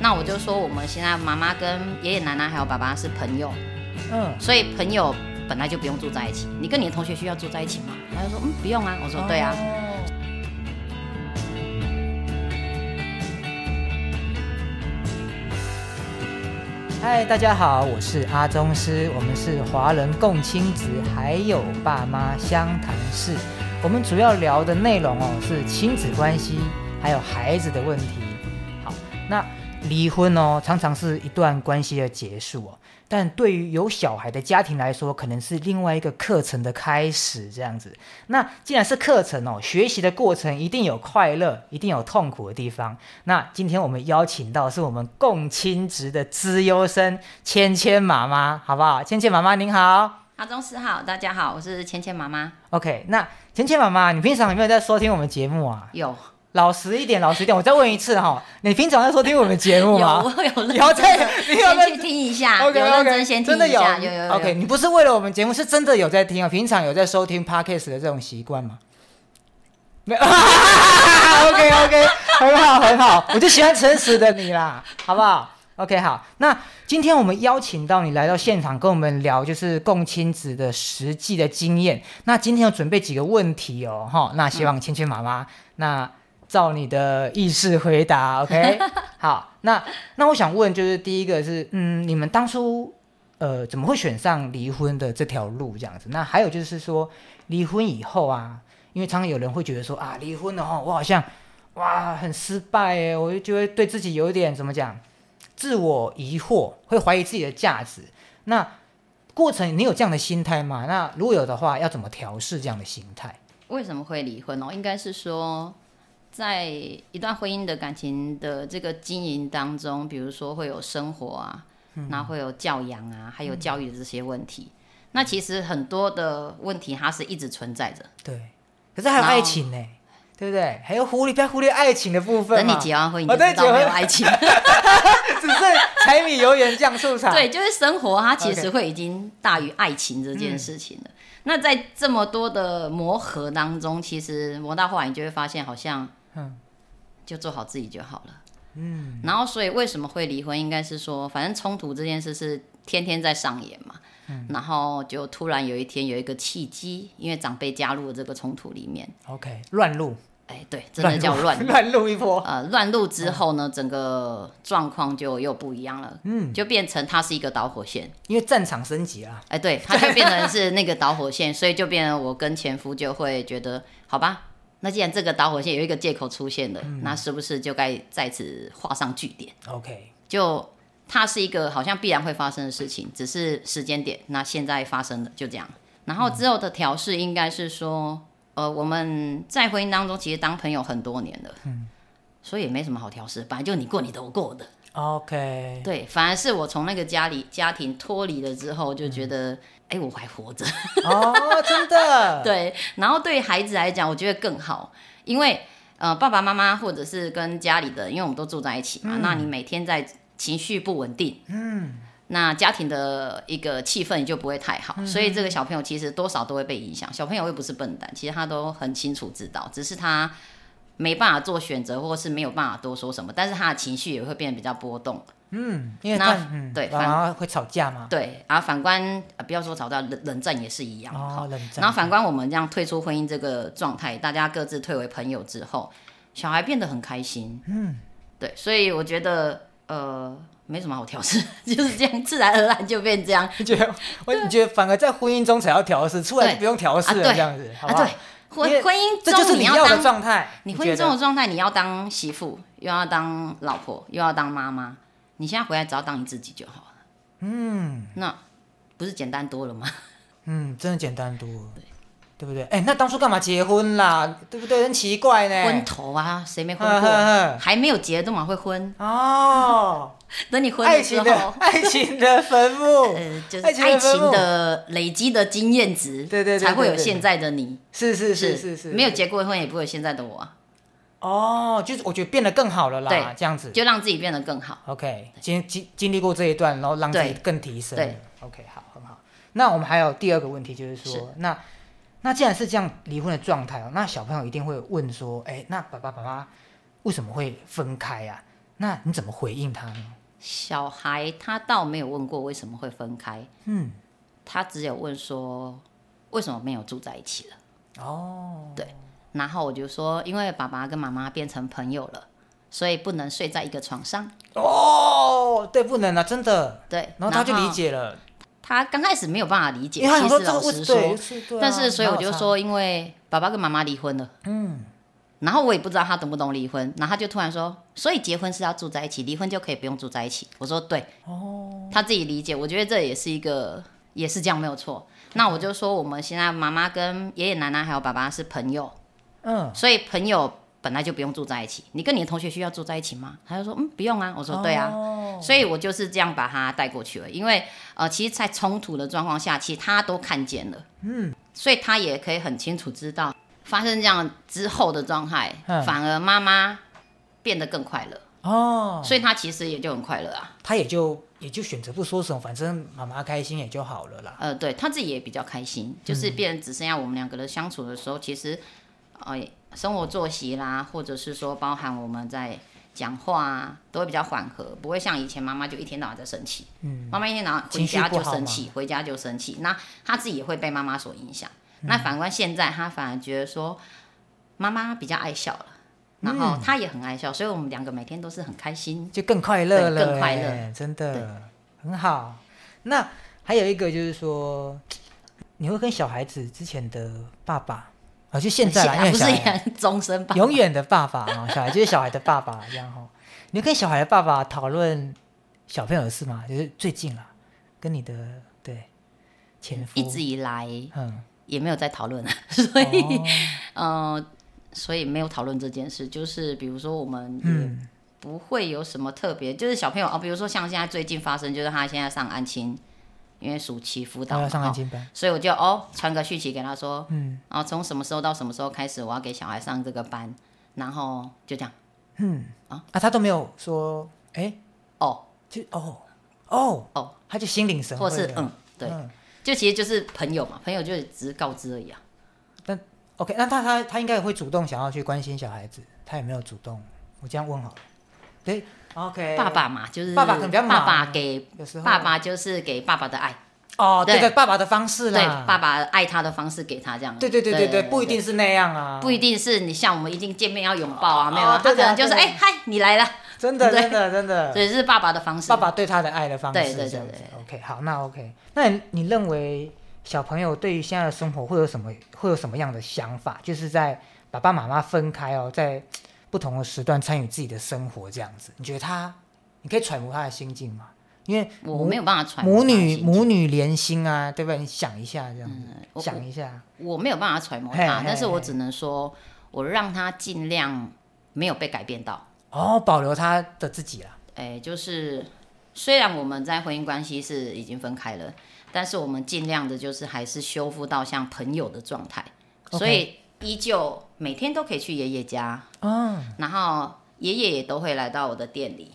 那我就说我们现在妈妈跟爷爷奶奶还有爸爸是朋友，嗯，所以朋友本来就不用住在一起。你跟你的同学需要住在一起吗？他就说嗯不用啊。我说对啊。哦嗨，大家好，我是阿宗师，我们是华人共亲子，还有爸妈相谈室。我们主要聊的内容哦是亲子关系，还有孩子的问题。好，那离婚哦，常常是一段关系的结束哦，但对于有小孩的家庭来说，可能是另外一个课程的开始这样子。那既然是课程哦，学习的过程一定有快乐，一定有痛苦的地方。那今天我们邀请到是我们共亲职的资优生芊芊妈妈，好不好？芊芊妈妈您好。阿宗师好，大家好，我是芊芊妈妈。OK，那芊芊妈妈，你平常有没有在收听我们节目啊？有老实一点，老实一点，我再问一次哈，你平常在收听我们节目有，吗？我有认有在真，你有认先去听一下 OK 有认 OK，真先听真的有一下，有有有。OK，你不是为了我们节目，是真的有在听啊？平常有在收听 Podcast 的这种习惯吗？没有 OK OK，很好很好，我就喜欢诚实的你啦，好不好？OK 好，那今天我们邀请到你来到现场，跟我们聊就是共亲子的实际的经验。那今天要准备几个问题哦，哈，那希望芊芊妈妈那照你的意识回答，OK？好，那那我想问，就是第一个是，嗯，你们当初呃怎么会选上离婚的这条路这样子？那还有就是说，离婚以后啊，因为常常有人会觉得说啊，离婚的话，我好像哇很失败哎，我就觉得对自己有一点怎么讲，自我疑惑，会怀疑自己的价值。那过程你有这样的心态吗？那如果有的话，要怎么调试这样的心态？为什么会离婚哦？应该是说，在一段婚姻的感情的这个经营当中，比如说会有生活啊，然后会有教养啊，还有教育的这些问题。那其实很多的问题，它是一直存在着。对，可是还有爱情呢，对不对？还有忽略，不要忽略爱情的部分。等你结完婚，你哦就知道没有爱情。只是柴米油盐酱醋茶。对，就是生活，它其实会已经大于爱情这件事情了。那在这么多的磨合当中，其实磨到后来，你就会发现，好像，嗯就做好自己就好了。嗯，然后，所以为什么会离婚？应该是说，反正冲突这件事是天天在上演嘛。嗯然后就突然有一天有一个契机，因为长辈加入了这个冲突里面，OK，乱入，哎，对，真的叫乱。乱入一波。呃，乱入之后呢，整个状况就又不一样了，嗯，就变成它是一个导火线。因为战场升级啊。哎，对，它就变成是那个导火线，所以就变成我跟前夫就会觉得，好吧，那既然这个导火线有一个借口出现了，那是不是就该在此画上句点？OK，就它是一个好像必然会发生的事情，只是时间点，那现在发生了，就这样。然后之后的调试应该是说，呃，我们在婚姻当中其实当朋友很多年了，嗯，所以也没什么好调试，本来就你过你的，我过我的。OK，对，反而是我从那个家里家庭脱离了之后，就觉得，哎、我还活着。哦，真的。对，然后对孩子来讲，我觉得更好，因为呃，爸爸妈妈或者是跟家里的，因为我们都住在一起嘛，那你每天在情绪不稳定，嗯，那家庭的一个气氛就不会太好，所以这个小朋友其实多少都会被影响。小朋友又不是笨蛋，其实他都很清楚知道，只是他没办法做选择，或是没有办法多说什么，但是他的情绪也会变得比较波动。嗯，因为那看，嗯，对反而会吵架嘛。对，然后反观，呃不要说吵架，冷冷战也是一样。好哦，冷战。然后反观我们这样退出婚姻这个状态，大家各自退为朋友之后，小孩变得很开心。嗯，对，所以我觉得呃没什么好调试，就是这样，自然而然就变这样你觉得，我你觉得反而在婚姻中才要调试，出来就不用调试了，这样子，好啊。不好？对，婚婚姻这就是中你要的当状态。你婚姻中的状态，你要当媳妇，又要当老婆，又要当妈妈。你现在回来只要当你自己就好了，嗯那不是简单多了吗？嗯，真的简单多了，对不对？哎，那当初干嘛结婚啦？对不对？很奇怪呢。昏头啊，谁没婚呵呵过？呵还没有结都嘛会婚，哦，等你婚爱了之后，爱情的坟墓，呃，就是爱情的累积的经验值，对对对才会有现在的你。是是是是是，没有结过婚也不会有现在的我啊，哦，就是我觉得变得更好了啦，对这样子。就让自己变得更好。OK，经经经历过这一段，然后让自己更提升。对，OK，好，很好。那我们还有第二个问题，就是说，是那那既然是这样离婚的状态哦，那小朋友一定会问说，哎，那爸爸爸妈为什么会分开啊？那你怎么回应他呢？小孩他倒没有问过为什么会分开，嗯，他只有问说为什么没有住在一起了。哦，对然后我就说，因为爸爸跟妈妈变成朋友了，所以不能睡在一个床上。哦，对，不能啊，真的。对，然后他就理。解了，他刚开始没有办法理解，其实老实说，但是所以我就，说，因为爸爸跟妈妈离婚了，嗯，然后我也不知道他懂不懂离婚，然后他就突然说，所以结婚是要住在一起，离婚就可以不用住在一起。我说对，哦，他自己理解，我觉得这也是一个，也是这样没有错。那我就说，我们现在妈妈跟爷爷奶奶还有爸爸是朋友，嗯，所以朋友本来就不用住在一起。你跟你的同学需要住在一起吗？他就说，嗯，不用啊。我说对啊。哦所以我就是这样把他带过去了，因为呃，其实，在冲突的状况下，其实他都看见了，嗯，所以他也可以很清楚知道发生这样之后的状态，嗯反而妈妈变得更快乐，哦，所以他其实也就很快乐啊，他也就也就选择不说什么，反正妈妈开心也就好了啦。呃，对他自己也比较开心，就是变成只剩下我们两个人相处的时候，其实呃，生活作息啦，或者是说包含我们在。讲话啊，都会比较缓和，不会像以前妈妈就一天到晚在生气。嗯，妈妈一天到晚回情绪家不好嘛就生气，回家就生气，那她自己也会被妈妈所影响。嗯那反观现在，他反而觉得说妈妈比较爱笑了，然后他也很爱笑，所以我们两个每天都是很开心。就更快乐了、更快乐欸真的很好。那还有一个就是说，你会跟小孩子之前的爸爸啊，就现在啦，因为不小孩是 终身爸？永远的爸爸啊，小孩就是小孩的爸爸这样哈。你会跟小孩的爸爸讨论小朋友的事吗？就是最近啦，跟你的对前夫一直以来嗯，也没有在讨论，所以哦。呃，所以没有讨论这件事。就是比如说，我们也嗯。不会有什么特别，就是小朋友啊，比如说像现在最近发生，就是他现在上安亲，因为暑期辅导要上安班，所以我就哦传个讯息给他说，嗯。然后从什么时候到什么时候开始，我要给小孩上这个班，然后就这样。嗯。啊啊，他都没有说，哎，哦。就哦。哦。哦，他就心领神会了，或是嗯对，嗯就其实就是朋友嘛，朋友就是只是告知而已啊。但 OK，那他他他应该也会主动想要去关心小孩子，他也没有主动？我这样问好了。对，OK。爸爸嘛，就是爸爸可能比较爸爸给有时候爸爸就是给爸爸的爱，哦，对对对，爸爸的方式对，爸爸爱他的方式给他这样。对对对对对，不一定是那样啊，不一定是你像我们一定见面要拥抱啊，没有啊，他可能就是哎嗨你来了，对 真的真的真的所，以是爸爸的方式。爸爸对他的爱的方式对对对 OK，好，那 OK，那你你认为小朋友对于现在的生活会有什么会有什么样的想法？就是在爸爸妈妈分开哦，在不同的时段参与自己的生活这样子，你觉得他，你可以揣摩他的心境吗？因为我没有办法揣摩母女母女连心啊，对不对？你想一下这样子，想一下，我没有办法揣摩他嘿嘿，嘿但是我只能说，我让他尽量没有被改变到。哦，保留他的自己啦。哎，就是虽然我们在婚姻关系是已经分开了，但是我们尽量的就是还是修复到像朋友的状态所以依旧每天都可以去爷爷家，嗯，然后爷爷也都会来到我的店里。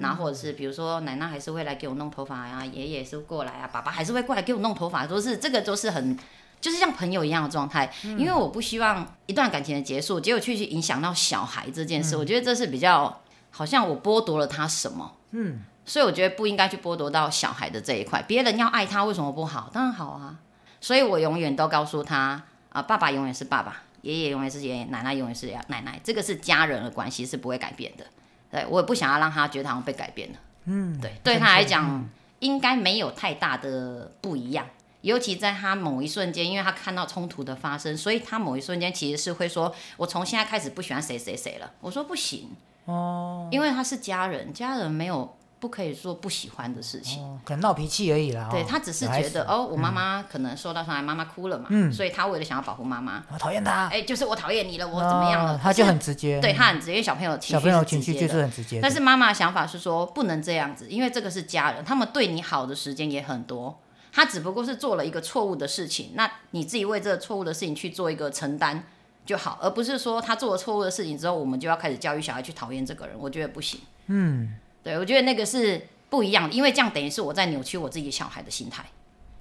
然后或者是比如说奶奶还是会来给我弄头发呀、爷爷也是过来啊，爸爸还是会过来给我弄头发，都是这个都是很就是像朋友一样的状态，因为我不希望一段感情的结束，结果去去影响到小孩这件事，我觉得这是比较好像我剥夺了他什么，嗯，所以我觉得不应该去剥夺到小孩的这一块，别人要爱他为什么不好？当然好啊，所以我永远都告诉他啊、爸爸永远是爸爸，爷爷永远是爷爷，奶奶永远是奶奶，这个是家人的关系是不会改变的，对我也不想要让他觉得好像被改变了，嗯，对，对他来讲。应该没有太大的不一样。尤其在他某一瞬间，因为他看到冲突的发生，所以他某一瞬间其实是会说：“我从现在开始不喜欢谁谁谁了。”我说不行，哦，因为他是家人，家人没有不可以做不喜欢的事情。哦，可能闹脾气而已啦。哦对他只是觉得哦，我妈妈可能受到伤害，妈妈哭了嘛，嗯所以他为了想要保护妈妈，我讨厌他，哎，就是我讨厌你了，我怎么样了？哦他就很直接，对他很直接，因为小朋友情绪小朋友是情绪就是很直接的，但是妈妈的想法是说，不能这样子，因为这个是家人，他们对你好的时间也很多。他只不过是做了一个错误的事情，那你自己为这个错误的事情去做一个承担就好，而不是说他做了错误的事情之后，我们就要开始教育小孩去讨厌这个人。我觉得不行。嗯，对我觉得那个是不一样的，因为这样等于是我在扭曲我自己小孩的心态，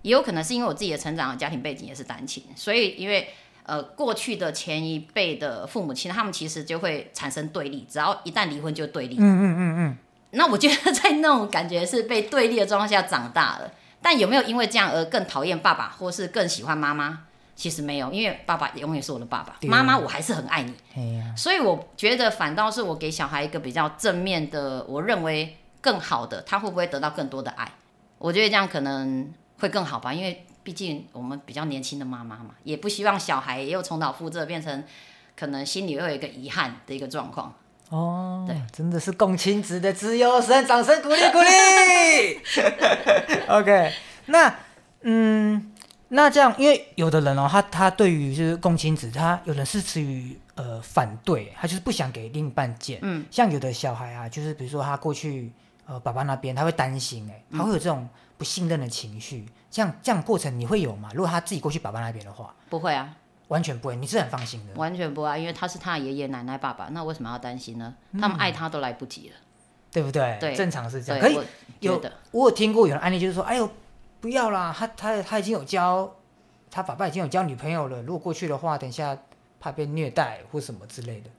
也有可能是因为我自己的成长的家庭背景也是单亲，所以因为呃过去的前一辈的父母亲，他们其实就会产生对立，只要一旦离婚就对立。嗯嗯嗯嗯，那我觉得在那种感觉是被对立的状况下长大了，但有没有因为这样而更讨厌爸爸，或是更喜欢妈妈？其实没有，因为爸爸永远是我的爸爸，妈妈我还是很爱你。所以我觉得反倒是我给小孩一个比较正面的，我认为更好的，他会不会得到更多的爱？我觉得这样可能会更好吧，因为毕竟我们比较年轻的妈妈嘛，也不希望小孩又重蹈覆辙，变成可能心里会有一个遗憾的一个状况。哦，对，真的是共亲子的资优生，掌声鼓励鼓励。OK，那嗯，那这样，因为有的人哦，他他对于就是共亲子，他有人是持于呃反对，他就是不想给另一半见。嗯，像有的小孩啊，就是比如说他过去呃爸爸那边，他会担心哎，他会有这种不信任的情绪。这样这样过程你会有吗？如果他自己过去爸爸那边的话，不会啊，完全不会，你是很放心的。完全不会啊，因为他是他的爷爷奶奶、爸爸，那为什么要担心呢？他们爱他都来不及了。对不对？对正常是这样。可，以我有我有听过有人案例，就是说，哎呦，不要啦，他他他已经有交，他爸爸已经有交女朋友了，如果过去的话，等一下怕被虐待或什么之类的，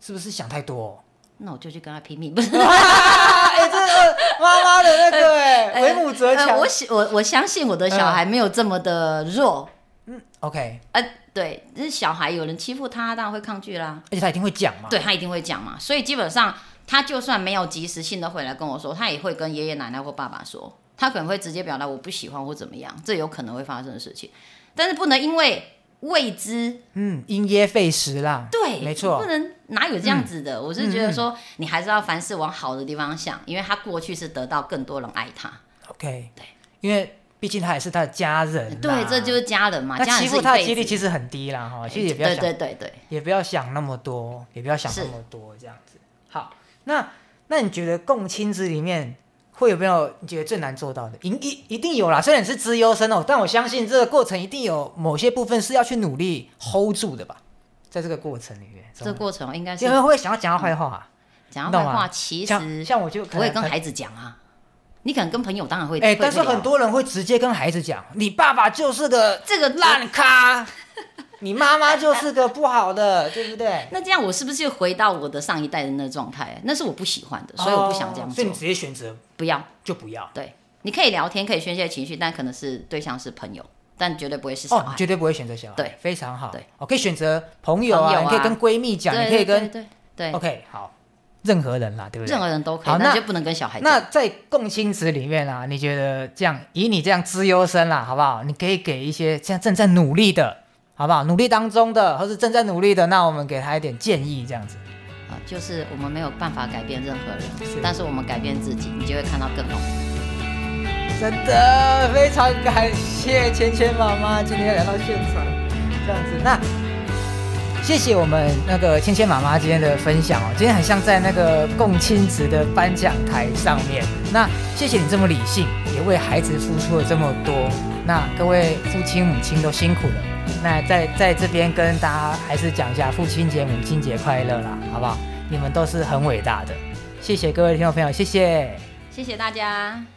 是不是想太多？那我就去跟他拼命，不是？哎，这个妈妈的那个哎，呃为母则呃强我。我我相信我的小孩没有这么的弱。嗯 OK，呃，对，就是小孩有人欺负他，当然会抗拒啦。而且他一定会讲嘛。对他一定会讲嘛，所以基本上他就算没有及时性的回来跟我说，他也会跟爷爷奶奶或爸爸说，他可能会直接表达我不喜欢或怎么样，这有可能会发生的事情，但是不能因为未知，嗯，因噎废食啦。对，没错嗯不能哪有这样子的？我是觉得说，你还是要凡事往好的地方想，因为他过去是得到更多人爱他，OK，对，因为毕竟他也是他的家人啦。对，这就是家人嘛，那欺负他的。几率其实很低啦，哈，其实也不要想对对对，也不要想那么多，也不要想那是么多，这样子。好，那那你觉得共亲子里面会有没有你觉得最难做到的？一一一定有啦，虽然你是资优生哦，但我相信这个过程一定有某些部分是要去努力 hold 住的吧，在这个过程里面，这个过程应该是因为会想要讲他坏话、啊？讲到坏话，其像实像我就不会跟孩子讲啊。你可能跟朋友当然会，哎、但是很多人会直接跟孩子讲，你爸爸就是个这个烂咖，你妈妈就是个不好的，对不对？那这样我是不是又回到我的上一代的那个状态？那是我不喜欢的，所以我不想这样做。哦所以你直接选择不要，就不要。对，你可以聊天，可以宣泄情绪，但可能是对象是朋友，但绝对不会是小孩。绝对不会选择小孩，对，非常好。对，哦，可以选择朋友啊，朋友啊你可以跟闺蜜讲，对你可以跟对对对对 OK 好，任何人啦，对不对？任何人都可以好，那那就不能跟小孩讲。那在共亲子里面啊，你觉得这样以你这样资优生啦，好不好？你可以给一些现在正在努力的，好不好？努力当中的，或是正在努力的，那我们给他一点建议，这样子。啊，就是我们没有办法改变任何是人，但是我们改变自己，你就会看到更好。真的非常感谢芊芊妈妈今天来到现场，这样子。那谢谢我们那个芊芊妈妈今天的分享哦，今天很像在那个共亲职的颁奖台上面。那谢谢你这么理性，也为孩子付出了这么多。那各位父亲母亲都辛苦了。那在在这边跟大家还是讲一下父亲节、母亲节快乐啦，好不好？你们都是很伟大的。谢谢各位听众朋友，谢谢。谢谢大家。